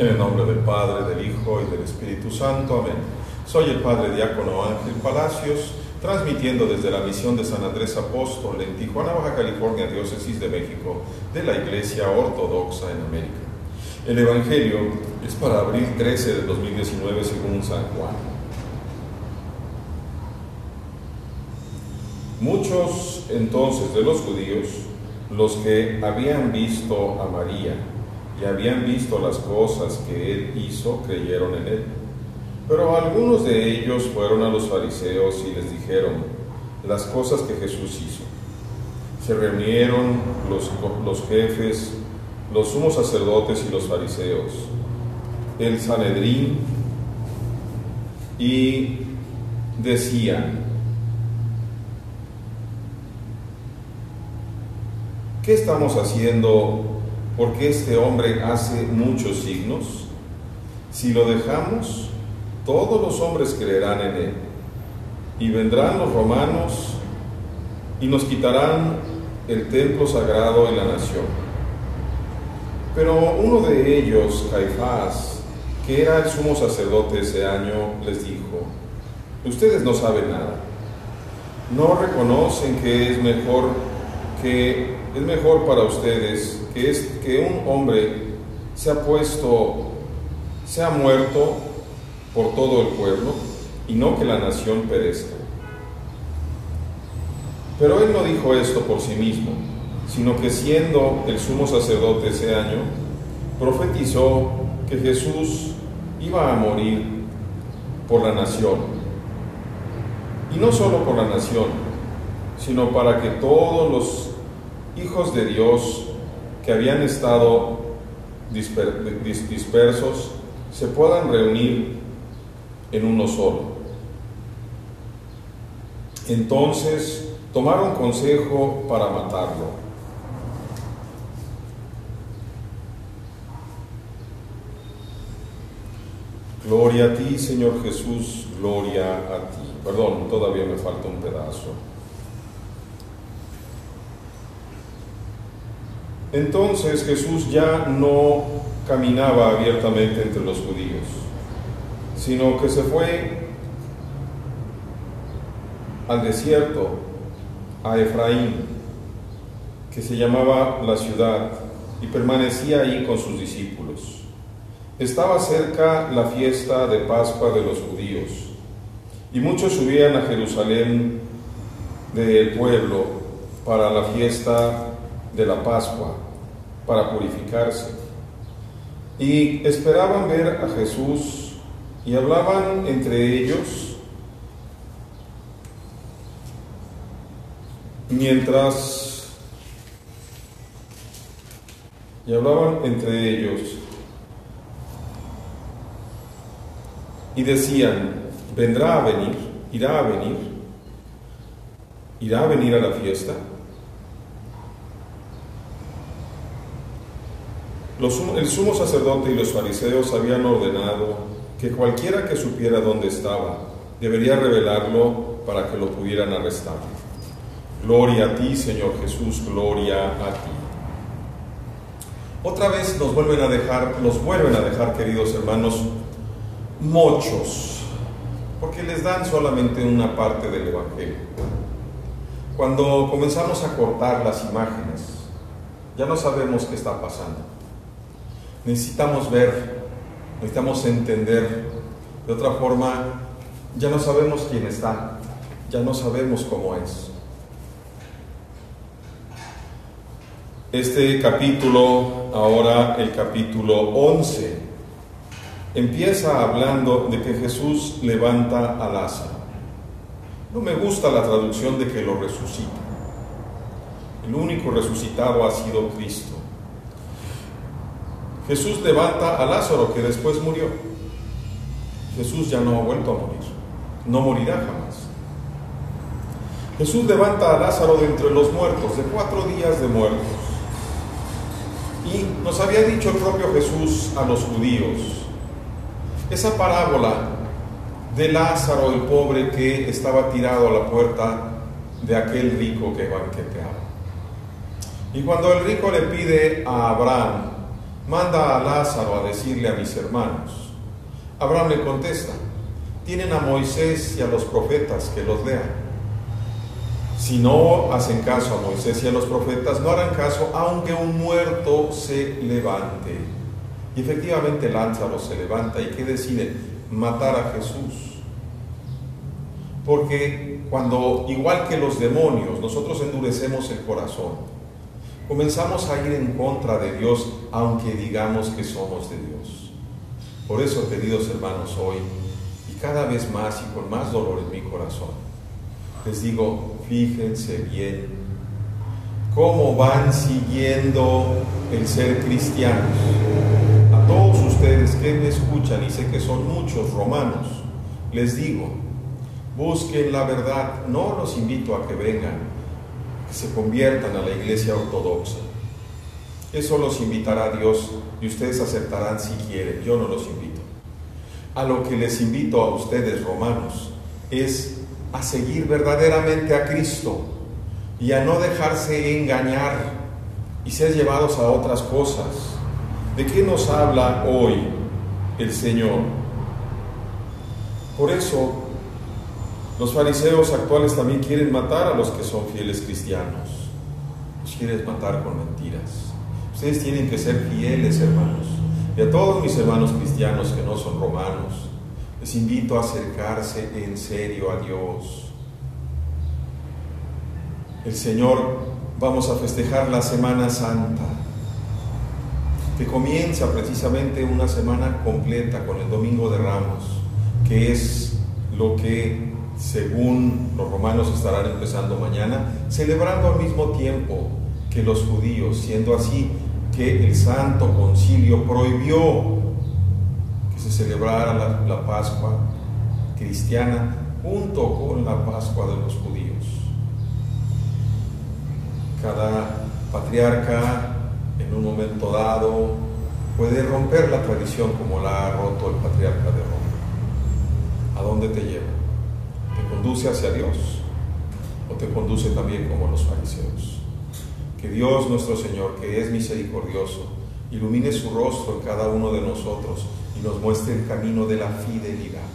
En el nombre del Padre, del Hijo y del Espíritu Santo. Amén. Soy el Padre Diácono Ángel Palacios, transmitiendo desde la misión de San Andrés Apóstol en Tijuana, Baja California, Diócesis de México, de la Iglesia Ortodoxa en América. El Evangelio es para abril 13 de 2019 según San Juan. Muchos entonces de los judíos, los que habían visto a María, y habían visto las cosas que él hizo, creyeron en él. Pero algunos de ellos fueron a los fariseos y les dijeron las cosas que Jesús hizo. Se reunieron los, los jefes, los sumos sacerdotes y los fariseos, el Sanedrín, y decían, ¿qué estamos haciendo porque este hombre hace muchos signos? Si lo dejamos, todos los hombres creerán en él. Y vendrán los romanos y nos quitarán el templo sagrado y la nación. Pero uno de ellos, Caifás, que era el sumo sacerdote ese año, les dijo, ustedes no saben nada. No reconocen que es mejor que es mejor para ustedes que, es, que un hombre se ha puesto, se ha muerto por todo el pueblo y no que la nación perezca. Pero él no dijo esto por sí mismo, sino que siendo el sumo sacerdote ese año, profetizó que Jesús iba a morir por la nación. Y no solo por la nación, sino para que todos los hijos de Dios que habían estado dispersos se puedan reunir en uno solo. Entonces tomaron consejo para matarlo. Gloria a ti, Señor Jesús, gloria a ti. Perdón, todavía me falta un pedazo. Entonces Jesús ya no caminaba abiertamente entre los judíos, sino que se fue al desierto, a Efraín, que se llamaba la ciudad, y permanecía ahí con sus discípulos. Estaba cerca la fiesta de Pascua de los judíos, y muchos subían a Jerusalén del pueblo para la fiesta de la Pascua para purificarse. Y esperaban ver a Jesús y hablaban entre ellos mientras y hablaban entre ellos y decían, vendrá a venir, irá a venir, irá a venir a la fiesta. El sumo sacerdote y los fariseos habían ordenado que cualquiera que supiera dónde estaba debería revelarlo para que lo pudieran arrestar. Gloria a ti, Señor Jesús, gloria a ti. Otra vez nos vuelven a dejar, nos vuelven a dejar, queridos hermanos, muchos, porque les dan solamente una parte del Evangelio. Cuando comenzamos a cortar las imágenes, ya no sabemos qué está pasando. Necesitamos ver, necesitamos entender. De otra forma, ya no sabemos quién está, ya no sabemos cómo es. Este capítulo, ahora el capítulo 11, empieza hablando de que Jesús levanta a Lázaro. No me gusta la traducción de que lo resucita. El único resucitado ha sido Cristo. Jesús levanta a Lázaro que después murió. Jesús ya no ha vuelto a morir, no morirá jamás. Jesús levanta a Lázaro de entre los muertos, de cuatro días de muertos. Y nos había dicho el propio Jesús a los judíos, esa parábola de Lázaro el pobre que estaba tirado a la puerta de aquel rico que banqueteaba. Y cuando el rico le pide a Abraham manda a Lázaro a decirle a mis hermanos. Abraham le contesta, tienen a Moisés y a los profetas que los lean. Si no hacen caso a Moisés y a los profetas, no harán caso aunque un muerto se levante. Y efectivamente Lázaro se levanta y ¿qué decide? Matar a Jesús. Porque cuando, igual que los demonios, nosotros endurecemos el corazón, comenzamos a ir en contra de Dios, aunque digamos que somos de Dios. Por eso, queridos hermanos, hoy, y cada vez más y con más dolor en mi corazón, les digo, fíjense bien cómo van siguiendo el ser cristianos. A todos ustedes que me escuchan, y sé que son muchos romanos, les digo, busquen la verdad, no los invito a que vengan, que se conviertan a la iglesia ortodoxa. Eso los invitará Dios y ustedes aceptarán si quieren, yo no los invito. A lo que les invito a ustedes, romanos, es a seguir verdaderamente a Cristo y a no dejarse engañar y ser llevados a otras cosas. ¿De qué nos habla hoy el Señor? Por eso, los fariseos actuales también quieren matar a los que son fieles cristianos. Los quieren matar con mentiras. Ustedes tienen que ser fieles, hermanos. Y a todos mis hermanos cristianos que no son romanos, les invito a acercarse en serio a Dios. El Señor, vamos a festejar la Semana Santa, que comienza precisamente una semana completa con el Domingo de Ramos, que es lo que, según los romanos, estarán empezando mañana, celebrando al mismo tiempo que los judíos, siendo así que el Santo Concilio prohibió se celebrara la, la Pascua cristiana junto con la Pascua de los judíos. Cada patriarca en un momento dado puede romper la tradición como la ha roto el patriarca de Roma. ¿A dónde te lleva? ¿Te conduce hacia Dios o te conduce también como los fariseos? Que Dios nuestro Señor, que es misericordioso, ilumine su rostro en cada uno de nosotros y nos muestre el camino de la fidelidad.